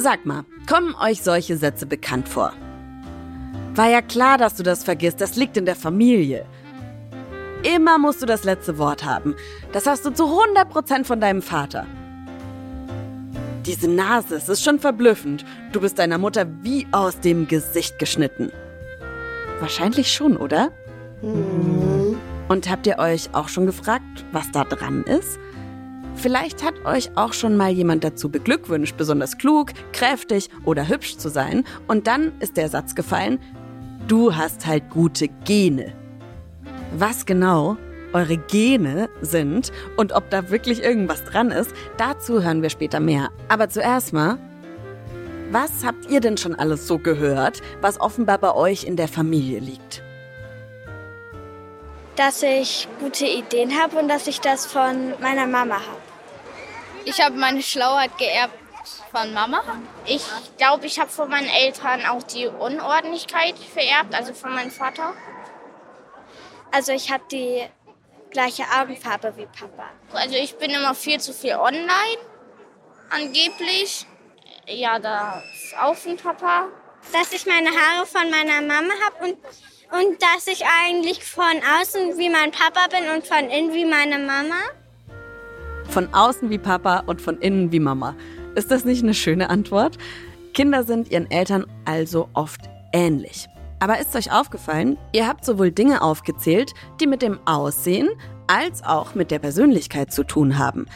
Sag mal, kommen euch solche Sätze bekannt vor? War ja klar, dass du das vergisst, das liegt in der Familie. Immer musst du das letzte Wort haben. Das hast du zu 100% von deinem Vater. Diese Nase, es ist schon verblüffend. Du bist deiner Mutter wie aus dem Gesicht geschnitten. Wahrscheinlich schon, oder? Mhm. Und habt ihr euch auch schon gefragt, was da dran ist? Vielleicht hat euch auch schon mal jemand dazu beglückwünscht, besonders klug, kräftig oder hübsch zu sein. Und dann ist der Satz gefallen, du hast halt gute Gene. Was genau eure Gene sind und ob da wirklich irgendwas dran ist, dazu hören wir später mehr. Aber zuerst mal, was habt ihr denn schon alles so gehört, was offenbar bei euch in der Familie liegt? Dass ich gute Ideen habe und dass ich das von meiner Mama habe. Ich habe meine Schlauheit geerbt von Mama. Ich glaube, ich habe von meinen Eltern auch die Unordentlichkeit vererbt, also von meinem Vater. Also ich habe die gleiche Augenfarbe wie Papa. Also ich bin immer viel zu viel online, angeblich. Ja, da ist auch von Papa. Dass ich meine Haare von meiner Mama habe und, und dass ich eigentlich von außen wie mein Papa bin und von innen wie meine Mama. Von außen wie Papa und von innen wie Mama. Ist das nicht eine schöne Antwort? Kinder sind ihren Eltern also oft ähnlich. Aber ist euch aufgefallen, ihr habt sowohl Dinge aufgezählt, die mit dem Aussehen als auch mit der Persönlichkeit zu tun haben.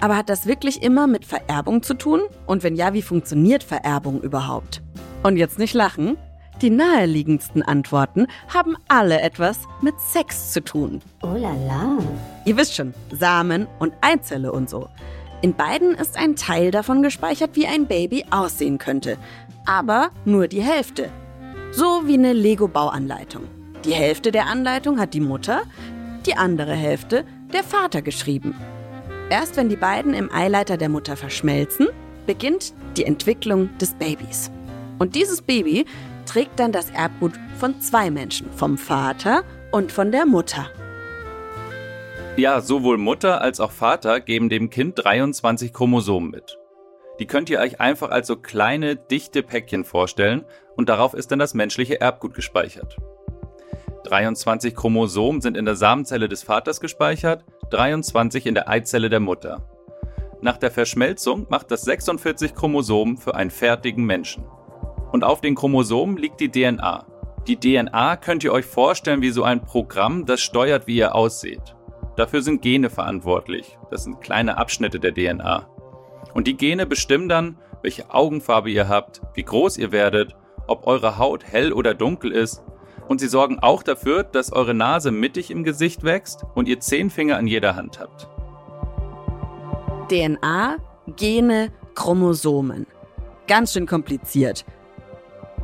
Aber hat das wirklich immer mit Vererbung zu tun? Und wenn ja, wie funktioniert Vererbung überhaupt? Und jetzt nicht lachen. Die naheliegendsten Antworten haben alle etwas mit Sex zu tun. Oh la la. Ihr wisst schon, Samen und Eizelle und so. In beiden ist ein Teil davon gespeichert, wie ein Baby aussehen könnte. Aber nur die Hälfte. So wie eine Lego-Bauanleitung. Die Hälfte der Anleitung hat die Mutter, die andere Hälfte der Vater geschrieben. Erst wenn die beiden im Eileiter der Mutter verschmelzen, beginnt die Entwicklung des Babys. Und dieses Baby trägt dann das Erbgut von zwei Menschen, vom Vater und von der Mutter. Ja, sowohl Mutter als auch Vater geben dem Kind 23 Chromosomen mit. Die könnt ihr euch einfach als so kleine, dichte Päckchen vorstellen und darauf ist dann das menschliche Erbgut gespeichert. 23 Chromosomen sind in der Samenzelle des Vaters gespeichert, 23 in der Eizelle der Mutter. Nach der Verschmelzung macht das 46 Chromosomen für einen fertigen Menschen. Und auf den Chromosomen liegt die DNA. Die DNA könnt ihr euch vorstellen wie so ein Programm, das steuert, wie ihr ausseht. Dafür sind Gene verantwortlich. Das sind kleine Abschnitte der DNA. Und die Gene bestimmen dann, welche Augenfarbe ihr habt, wie groß ihr werdet, ob eure Haut hell oder dunkel ist. Und sie sorgen auch dafür, dass eure Nase mittig im Gesicht wächst und ihr zehn Finger an jeder Hand habt. DNA, Gene, Chromosomen. Ganz schön kompliziert.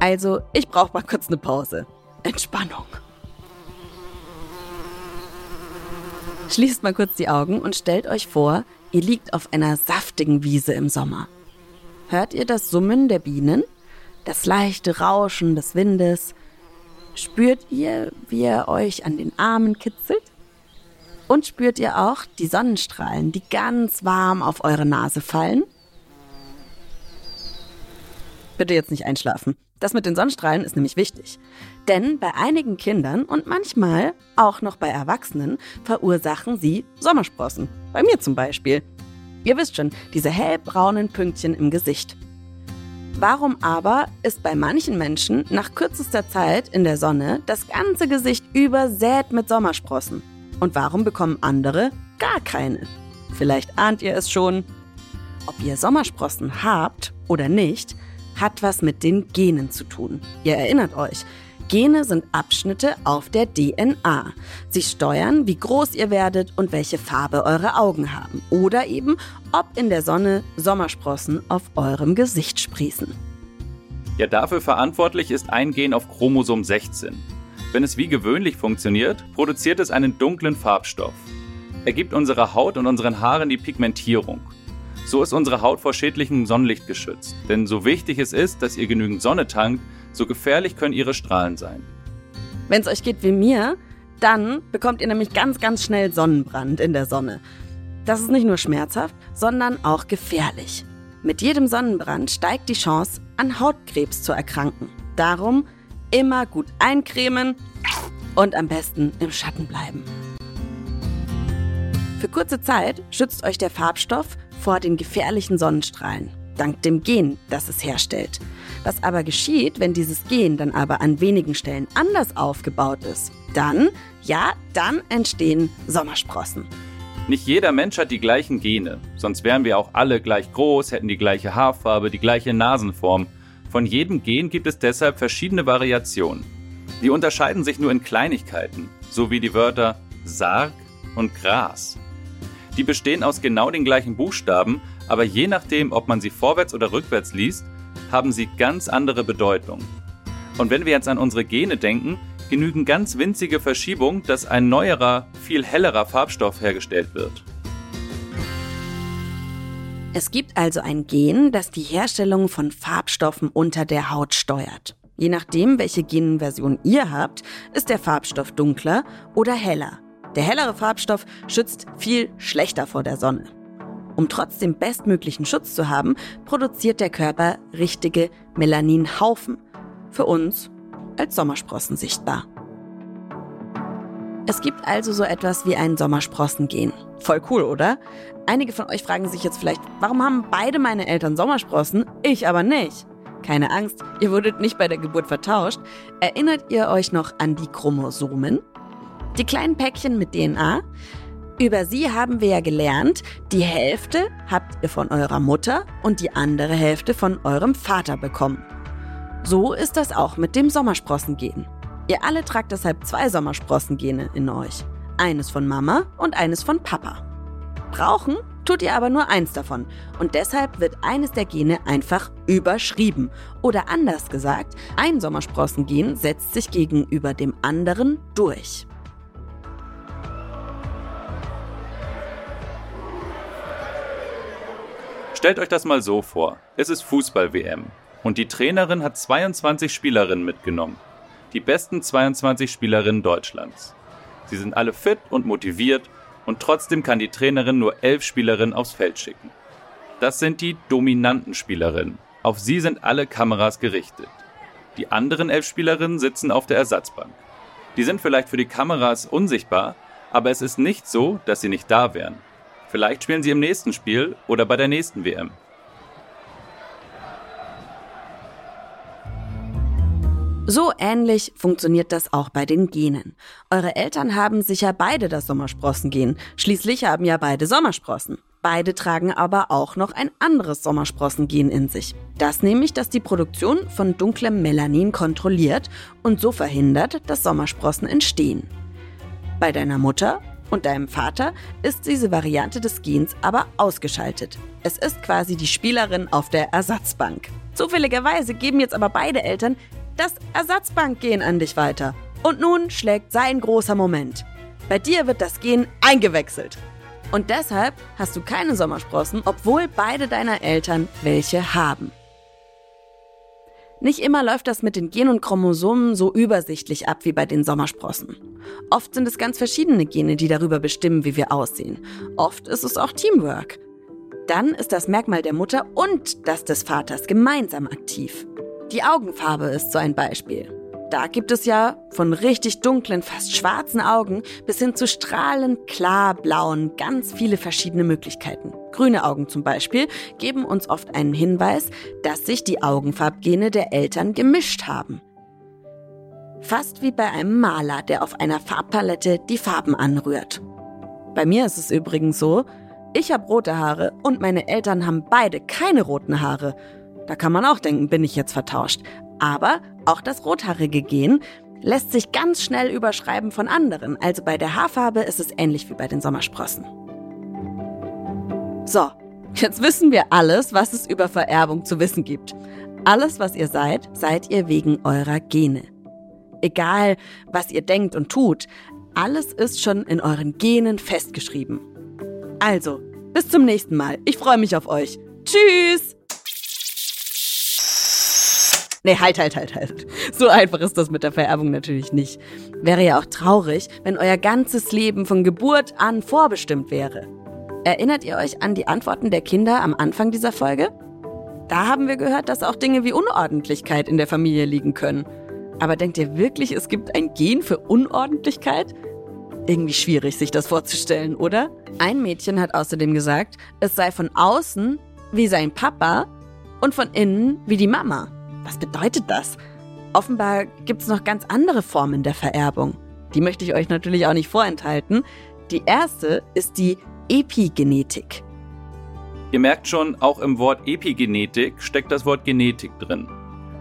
Also, ich brauche mal kurz eine Pause. Entspannung. Schließt mal kurz die Augen und stellt euch vor, Ihr liegt auf einer saftigen Wiese im Sommer. Hört ihr das Summen der Bienen? Das leichte Rauschen des Windes? Spürt ihr, wie er euch an den Armen kitzelt? Und spürt ihr auch die Sonnenstrahlen, die ganz warm auf eure Nase fallen? Bitte jetzt nicht einschlafen. Das mit den Sonnenstrahlen ist nämlich wichtig. Denn bei einigen Kindern und manchmal auch noch bei Erwachsenen verursachen sie Sommersprossen. Bei mir zum Beispiel. Ihr wisst schon, diese hellbraunen Pünktchen im Gesicht. Warum aber ist bei manchen Menschen nach kürzester Zeit in der Sonne das ganze Gesicht übersät mit Sommersprossen? Und warum bekommen andere gar keine? Vielleicht ahnt ihr es schon. Ob ihr Sommersprossen habt oder nicht, hat was mit den Genen zu tun. Ihr erinnert euch, Gene sind Abschnitte auf der DNA. Sie steuern, wie groß ihr werdet und welche Farbe eure Augen haben. Oder eben, ob in der Sonne Sommersprossen auf eurem Gesicht sprießen. Ja, dafür verantwortlich ist ein Gen auf Chromosom 16. Wenn es wie gewöhnlich funktioniert, produziert es einen dunklen Farbstoff. Er gibt unserer Haut und unseren Haaren die Pigmentierung. So ist unsere Haut vor schädlichem Sonnenlicht geschützt. Denn so wichtig es ist, dass ihr genügend Sonne tankt, so gefährlich können ihre Strahlen sein. Wenn es euch geht wie mir, dann bekommt ihr nämlich ganz, ganz schnell Sonnenbrand in der Sonne. Das ist nicht nur schmerzhaft, sondern auch gefährlich. Mit jedem Sonnenbrand steigt die Chance, an Hautkrebs zu erkranken. Darum immer gut eincremen und am besten im Schatten bleiben. Für kurze Zeit schützt euch der Farbstoff vor den gefährlichen Sonnenstrahlen, dank dem Gen, das es herstellt. Was aber geschieht, wenn dieses Gen dann aber an wenigen Stellen anders aufgebaut ist? Dann, ja, dann entstehen Sommersprossen. Nicht jeder Mensch hat die gleichen Gene, sonst wären wir auch alle gleich groß, hätten die gleiche Haarfarbe, die gleiche Nasenform. Von jedem Gen gibt es deshalb verschiedene Variationen. Die unterscheiden sich nur in Kleinigkeiten, so wie die Wörter Sarg und Gras. Die bestehen aus genau den gleichen Buchstaben, aber je nachdem, ob man sie vorwärts oder rückwärts liest, haben sie ganz andere Bedeutung. Und wenn wir jetzt an unsere Gene denken, genügen ganz winzige Verschiebungen, dass ein neuerer, viel hellerer Farbstoff hergestellt wird. Es gibt also ein Gen, das die Herstellung von Farbstoffen unter der Haut steuert. Je nachdem, welche Genversion ihr habt, ist der Farbstoff dunkler oder heller. Der hellere Farbstoff schützt viel schlechter vor der Sonne. Um trotzdem bestmöglichen Schutz zu haben, produziert der Körper richtige Melaninhaufen. Für uns als Sommersprossen sichtbar. Es gibt also so etwas wie ein Sommersprossengen. Voll cool, oder? Einige von euch fragen sich jetzt vielleicht, warum haben beide meine Eltern Sommersprossen, ich aber nicht? Keine Angst, ihr wurdet nicht bei der Geburt vertauscht. Erinnert ihr euch noch an die Chromosomen? Die kleinen Päckchen mit DNA? Über sie haben wir ja gelernt, die Hälfte habt ihr von eurer Mutter und die andere Hälfte von eurem Vater bekommen. So ist das auch mit dem Sommersprossengen. Ihr alle tragt deshalb zwei Sommersprossengene in euch. Eines von Mama und eines von Papa. Brauchen tut ihr aber nur eins davon und deshalb wird eines der Gene einfach überschrieben. Oder anders gesagt, ein Sommersprossengen setzt sich gegenüber dem anderen durch. Stellt euch das mal so vor. Es ist Fußball-WM und die Trainerin hat 22 Spielerinnen mitgenommen. Die besten 22 Spielerinnen Deutschlands. Sie sind alle fit und motiviert und trotzdem kann die Trainerin nur elf Spielerinnen aufs Feld schicken. Das sind die dominanten Spielerinnen. Auf sie sind alle Kameras gerichtet. Die anderen elf Spielerinnen sitzen auf der Ersatzbank. Die sind vielleicht für die Kameras unsichtbar, aber es ist nicht so, dass sie nicht da wären. Vielleicht spielen sie im nächsten Spiel oder bei der nächsten WM. So ähnlich funktioniert das auch bei den Genen. Eure Eltern haben sicher beide das Sommersprossengen. Schließlich haben ja beide Sommersprossen. Beide tragen aber auch noch ein anderes Sommersprossengen in sich. Das nämlich, das die Produktion von dunklem Melanin kontrolliert und so verhindert, dass Sommersprossen entstehen. Bei deiner Mutter und deinem Vater ist diese Variante des Gens aber ausgeschaltet. Es ist quasi die Spielerin auf der Ersatzbank. Zufälligerweise geben jetzt aber beide Eltern das Ersatzbankgen an dich weiter. Und nun schlägt sein großer Moment. Bei dir wird das Gen eingewechselt. Und deshalb hast du keine Sommersprossen, obwohl beide deiner Eltern welche haben. Nicht immer läuft das mit den Gen und Chromosomen so übersichtlich ab wie bei den Sommersprossen. Oft sind es ganz verschiedene Gene, die darüber bestimmen, wie wir aussehen. Oft ist es auch Teamwork. Dann ist das Merkmal der Mutter und das des Vaters gemeinsam aktiv. Die Augenfarbe ist so ein Beispiel. Da gibt es ja von richtig dunklen, fast schwarzen Augen bis hin zu strahlend klar blauen ganz viele verschiedene Möglichkeiten. Grüne Augen zum Beispiel geben uns oft einen Hinweis, dass sich die Augenfarbgene der Eltern gemischt haben. Fast wie bei einem Maler, der auf einer Farbpalette die Farben anrührt. Bei mir ist es übrigens so, ich habe rote Haare und meine Eltern haben beide keine roten Haare. Da kann man auch denken, bin ich jetzt vertauscht. Aber auch das rothaarige Gen lässt sich ganz schnell überschreiben von anderen. Also bei der Haarfarbe ist es ähnlich wie bei den Sommersprossen. So, jetzt wissen wir alles, was es über Vererbung zu wissen gibt. Alles, was ihr seid, seid ihr wegen eurer Gene. Egal, was ihr denkt und tut, alles ist schon in euren Genen festgeschrieben. Also, bis zum nächsten Mal. Ich freue mich auf euch. Tschüss! Nee, halt, halt, halt, halt. So einfach ist das mit der Vererbung natürlich nicht. Wäre ja auch traurig, wenn euer ganzes Leben von Geburt an vorbestimmt wäre. Erinnert ihr euch an die Antworten der Kinder am Anfang dieser Folge? Da haben wir gehört, dass auch Dinge wie Unordentlichkeit in der Familie liegen können. Aber denkt ihr wirklich, es gibt ein Gen für Unordentlichkeit? Irgendwie schwierig, sich das vorzustellen, oder? Ein Mädchen hat außerdem gesagt, es sei von außen wie sein Papa und von innen wie die Mama. Was bedeutet das? Offenbar gibt es noch ganz andere Formen der Vererbung. Die möchte ich euch natürlich auch nicht vorenthalten. Die erste ist die Epigenetik. Ihr merkt schon, auch im Wort Epigenetik steckt das Wort Genetik drin.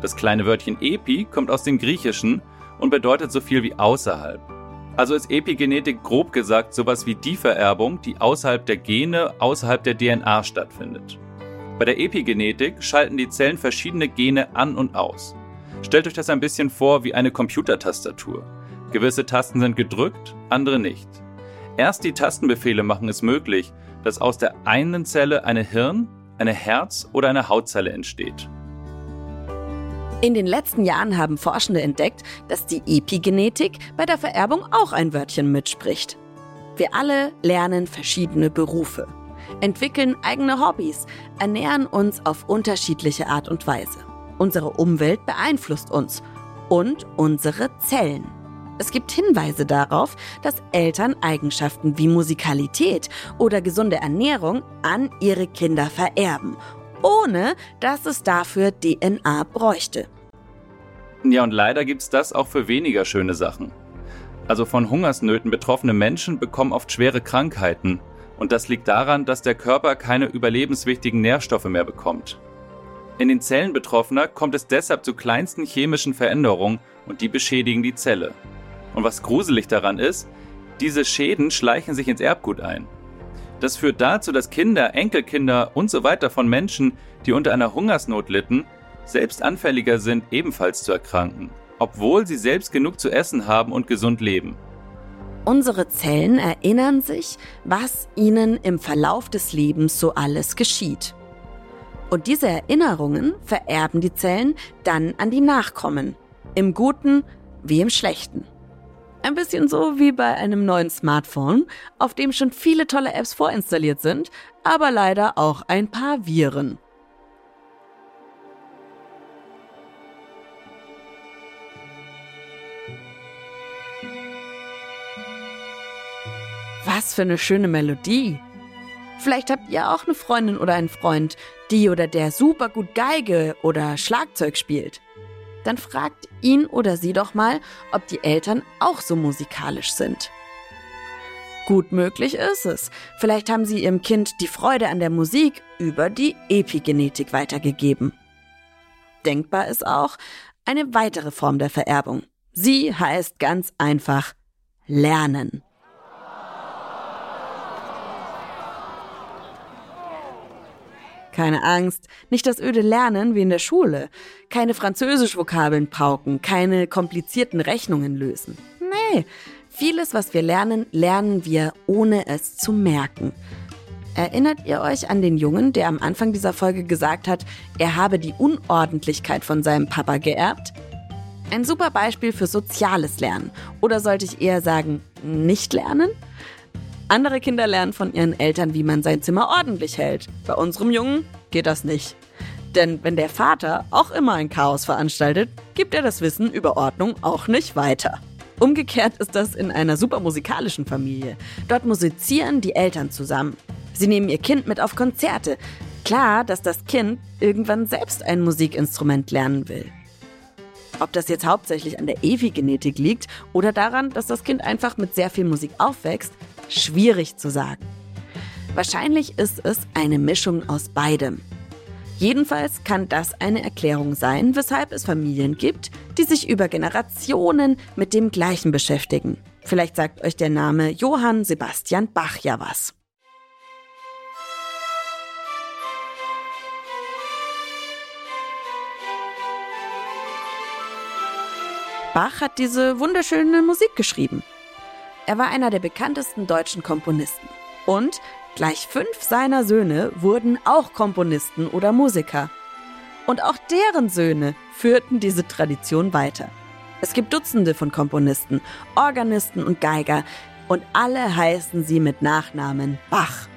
Das kleine Wörtchen Epi kommt aus dem Griechischen und bedeutet so viel wie außerhalb. Also ist Epigenetik grob gesagt sowas wie die Vererbung, die außerhalb der Gene, außerhalb der DNA stattfindet. Bei der Epigenetik schalten die Zellen verschiedene Gene an und aus. Stellt euch das ein bisschen vor wie eine Computertastatur. Gewisse Tasten sind gedrückt, andere nicht. Erst die Tastenbefehle machen es möglich, dass aus der einen Zelle eine Hirn, eine Herz oder eine Hautzelle entsteht. In den letzten Jahren haben Forschende entdeckt, dass die Epigenetik bei der Vererbung auch ein Wörtchen mitspricht. Wir alle lernen verschiedene Berufe entwickeln eigene Hobbys, ernähren uns auf unterschiedliche Art und Weise. Unsere Umwelt beeinflusst uns und unsere Zellen. Es gibt Hinweise darauf, dass Eltern Eigenschaften wie Musikalität oder gesunde Ernährung an ihre Kinder vererben, ohne dass es dafür DNA bräuchte. Ja, und leider gibt es das auch für weniger schöne Sachen. Also von Hungersnöten betroffene Menschen bekommen oft schwere Krankheiten und das liegt daran, dass der Körper keine überlebenswichtigen Nährstoffe mehr bekommt. In den Zellen Betroffener kommt es deshalb zu kleinsten chemischen Veränderungen und die beschädigen die Zelle. Und was gruselig daran ist, diese Schäden schleichen sich ins Erbgut ein. Das führt dazu, dass Kinder, Enkelkinder und so weiter von Menschen, die unter einer Hungersnot litten, selbst anfälliger sind, ebenfalls zu erkranken, obwohl sie selbst genug zu essen haben und gesund leben. Unsere Zellen erinnern sich, was ihnen im Verlauf des Lebens so alles geschieht. Und diese Erinnerungen vererben die Zellen dann an die Nachkommen, im Guten wie im Schlechten. Ein bisschen so wie bei einem neuen Smartphone, auf dem schon viele tolle Apps vorinstalliert sind, aber leider auch ein paar Viren. Was für eine schöne Melodie. Vielleicht habt ihr auch eine Freundin oder einen Freund, die oder der super gut Geige oder Schlagzeug spielt. Dann fragt ihn oder sie doch mal, ob die Eltern auch so musikalisch sind. Gut möglich ist es. Vielleicht haben sie ihrem Kind die Freude an der Musik über die Epigenetik weitergegeben. Denkbar ist auch eine weitere Form der Vererbung. Sie heißt ganz einfach Lernen. Keine Angst, nicht das öde Lernen wie in der Schule. Keine Französisch-Vokabeln pauken, keine komplizierten Rechnungen lösen. Nee, vieles, was wir lernen, lernen wir, ohne es zu merken. Erinnert ihr euch an den Jungen, der am Anfang dieser Folge gesagt hat, er habe die Unordentlichkeit von seinem Papa geerbt? Ein super Beispiel für soziales Lernen. Oder sollte ich eher sagen, nicht lernen? Andere Kinder lernen von ihren Eltern, wie man sein Zimmer ordentlich hält. Bei unserem Jungen geht das nicht. Denn wenn der Vater auch immer ein Chaos veranstaltet, gibt er das Wissen über Ordnung auch nicht weiter. Umgekehrt ist das in einer super musikalischen Familie. Dort musizieren die Eltern zusammen. Sie nehmen ihr Kind mit auf Konzerte. Klar, dass das Kind irgendwann selbst ein Musikinstrument lernen will. Ob das jetzt hauptsächlich an der Evi-Genetik liegt oder daran, dass das Kind einfach mit sehr viel Musik aufwächst, schwierig zu sagen. Wahrscheinlich ist es eine Mischung aus beidem. Jedenfalls kann das eine Erklärung sein, weshalb es Familien gibt, die sich über Generationen mit dem Gleichen beschäftigen. Vielleicht sagt euch der Name Johann Sebastian Bach ja was. Bach hat diese wunderschöne Musik geschrieben. Er war einer der bekanntesten deutschen Komponisten. Und gleich fünf seiner Söhne wurden auch Komponisten oder Musiker. Und auch deren Söhne führten diese Tradition weiter. Es gibt Dutzende von Komponisten, Organisten und Geiger, und alle heißen sie mit Nachnamen Bach.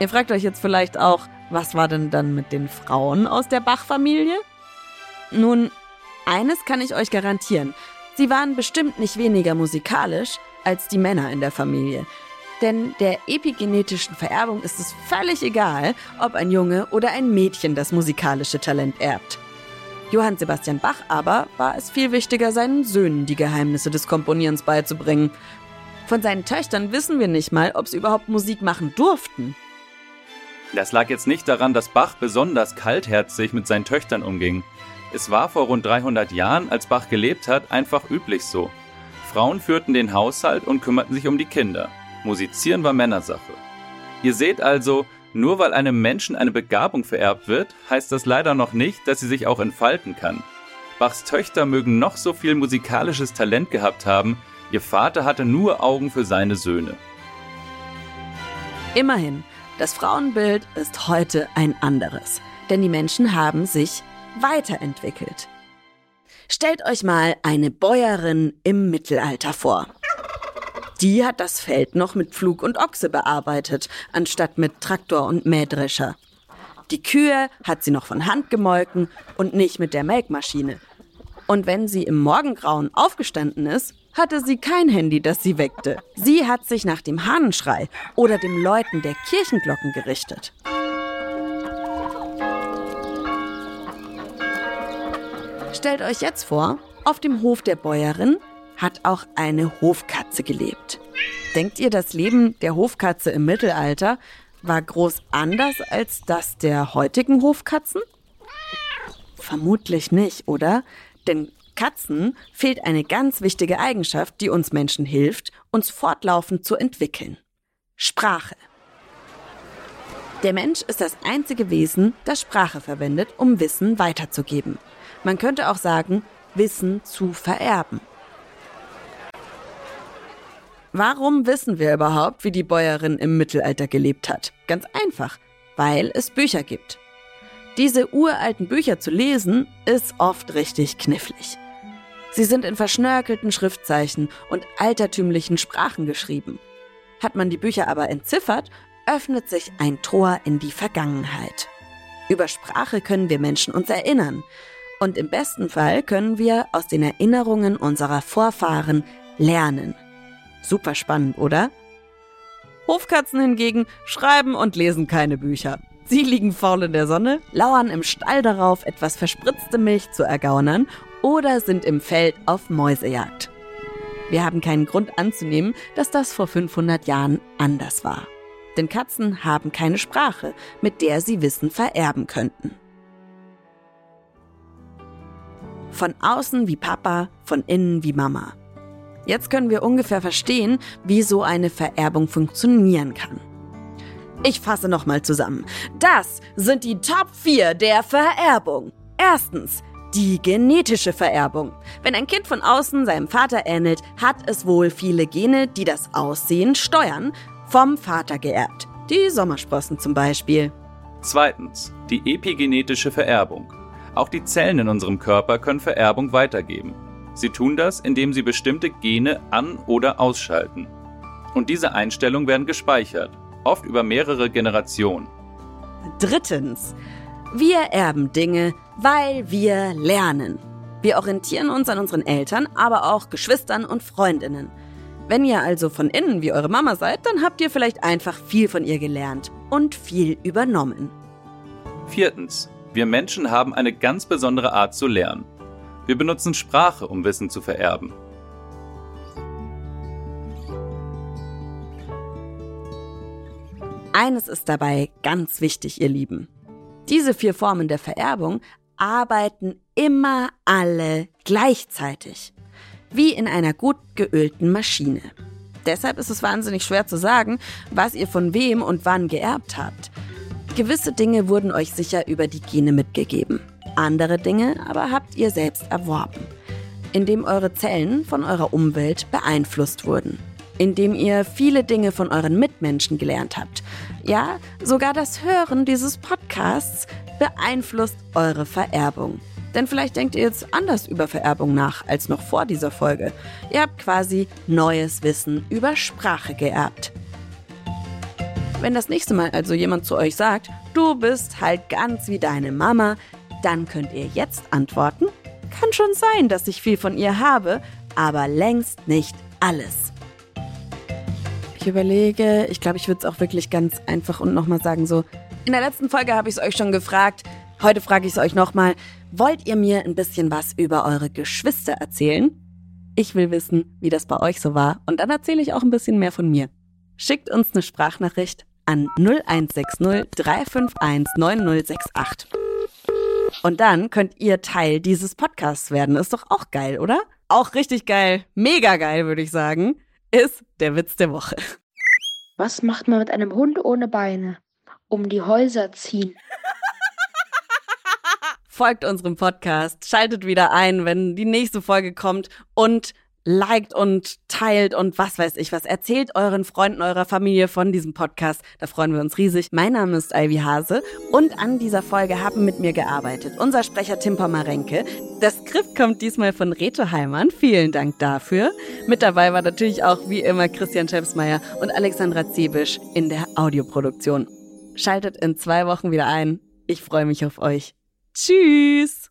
Ihr fragt euch jetzt vielleicht auch, was war denn dann mit den Frauen aus der Bach-Familie? Nun, eines kann ich euch garantieren. Sie waren bestimmt nicht weniger musikalisch als die Männer in der Familie. Denn der epigenetischen Vererbung ist es völlig egal, ob ein Junge oder ein Mädchen das musikalische Talent erbt. Johann Sebastian Bach aber war es viel wichtiger, seinen Söhnen die Geheimnisse des Komponierens beizubringen. Von seinen Töchtern wissen wir nicht mal, ob sie überhaupt Musik machen durften. Das lag jetzt nicht daran, dass Bach besonders kaltherzig mit seinen Töchtern umging. Es war vor rund 300 Jahren, als Bach gelebt hat, einfach üblich so. Frauen führten den Haushalt und kümmerten sich um die Kinder. Musizieren war Männersache. Ihr seht also, nur weil einem Menschen eine Begabung vererbt wird, heißt das leider noch nicht, dass sie sich auch entfalten kann. Bachs Töchter mögen noch so viel musikalisches Talent gehabt haben, ihr Vater hatte nur Augen für seine Söhne. Immerhin, das Frauenbild ist heute ein anderes, denn die Menschen haben sich weiterentwickelt. Stellt euch mal eine Bäuerin im Mittelalter vor. Die hat das Feld noch mit Pflug und Ochse bearbeitet, anstatt mit Traktor und Mähdrescher. Die Kühe hat sie noch von Hand gemolken und nicht mit der Melkmaschine. Und wenn sie im Morgengrauen aufgestanden ist, hatte sie kein Handy, das sie weckte. Sie hat sich nach dem Hahnenschrei oder dem Läuten der Kirchenglocken gerichtet. Stellt euch jetzt vor, auf dem Hof der Bäuerin hat auch eine Hofkatze gelebt. Denkt ihr, das Leben der Hofkatze im Mittelalter war groß anders als das der heutigen Hofkatzen? Vermutlich nicht, oder? Denn Katzen fehlt eine ganz wichtige Eigenschaft, die uns Menschen hilft, uns fortlaufend zu entwickeln. Sprache. Der Mensch ist das einzige Wesen, das Sprache verwendet, um Wissen weiterzugeben. Man könnte auch sagen, Wissen zu vererben. Warum wissen wir überhaupt, wie die Bäuerin im Mittelalter gelebt hat? Ganz einfach, weil es Bücher gibt. Diese uralten Bücher zu lesen, ist oft richtig knifflig. Sie sind in verschnörkelten Schriftzeichen und altertümlichen Sprachen geschrieben. Hat man die Bücher aber entziffert, öffnet sich ein Tor in die Vergangenheit. Über Sprache können wir Menschen uns erinnern. Und im besten Fall können wir aus den Erinnerungen unserer Vorfahren lernen. Super spannend, oder? Hofkatzen hingegen schreiben und lesen keine Bücher. Sie liegen faul in der Sonne, lauern im Stall darauf, etwas verspritzte Milch zu ergaunern oder sind im Feld auf Mäusejagd. Wir haben keinen Grund anzunehmen, dass das vor 500 Jahren anders war. Denn Katzen haben keine Sprache, mit der sie Wissen vererben könnten. Von außen wie Papa, von innen wie Mama. Jetzt können wir ungefähr verstehen, wie so eine Vererbung funktionieren kann. Ich fasse nochmal zusammen. Das sind die Top 4 der Vererbung. Erstens, die genetische Vererbung. Wenn ein Kind von außen seinem Vater ähnelt, hat es wohl viele Gene, die das Aussehen steuern, vom Vater geerbt. Die Sommersprossen zum Beispiel. Zweitens, die epigenetische Vererbung. Auch die Zellen in unserem Körper können Vererbung weitergeben. Sie tun das, indem sie bestimmte Gene an- oder ausschalten. Und diese Einstellungen werden gespeichert, oft über mehrere Generationen. Drittens. Wir erben Dinge, weil wir lernen. Wir orientieren uns an unseren Eltern, aber auch Geschwistern und Freundinnen. Wenn ihr also von innen wie eure Mama seid, dann habt ihr vielleicht einfach viel von ihr gelernt und viel übernommen. Viertens. Wir Menschen haben eine ganz besondere Art zu lernen. Wir benutzen Sprache, um Wissen zu vererben. Eines ist dabei ganz wichtig, ihr Lieben. Diese vier Formen der Vererbung arbeiten immer alle gleichzeitig. Wie in einer gut geölten Maschine. Deshalb ist es wahnsinnig schwer zu sagen, was ihr von wem und wann geerbt habt. Gewisse Dinge wurden euch sicher über die Gene mitgegeben. Andere Dinge aber habt ihr selbst erworben. indem eure Zellen von eurer Umwelt beeinflusst wurden. Indem ihr viele Dinge von euren Mitmenschen gelernt habt. Ja, sogar das Hören dieses Podcasts beeinflusst eure Vererbung. Denn vielleicht denkt ihr jetzt anders über Vererbung nach als noch vor dieser Folge. Ihr habt quasi neues Wissen über Sprache geerbt. Wenn das nächste Mal also jemand zu euch sagt, du bist halt ganz wie deine Mama, dann könnt ihr jetzt antworten, kann schon sein, dass ich viel von ihr habe, aber längst nicht alles. Ich überlege, ich glaube, ich würde es auch wirklich ganz einfach und nochmal sagen, so, in der letzten Folge habe ich es euch schon gefragt, heute frage ich es euch nochmal, wollt ihr mir ein bisschen was über eure Geschwister erzählen? Ich will wissen, wie das bei euch so war und dann erzähle ich auch ein bisschen mehr von mir. Schickt uns eine Sprachnachricht an 0160 351 9068. Und dann könnt ihr Teil dieses Podcasts werden. Ist doch auch geil, oder? Auch richtig geil, mega geil, würde ich sagen, ist der Witz der Woche. Was macht man mit einem Hund ohne Beine? Um die Häuser ziehen. Folgt unserem Podcast, schaltet wieder ein, wenn die nächste Folge kommt und liked und teilt und was weiß ich was. Erzählt euren Freunden, eurer Familie von diesem Podcast. Da freuen wir uns riesig. Mein Name ist Ivy Hase und an dieser Folge haben mit mir gearbeitet unser Sprecher Tim Pomarenke. Das Skript kommt diesmal von Reto Heimann. Vielen Dank dafür. Mit dabei war natürlich auch wie immer Christian Schepsmeier und Alexandra Zebisch in der Audioproduktion. Schaltet in zwei Wochen wieder ein. Ich freue mich auf euch. Tschüss!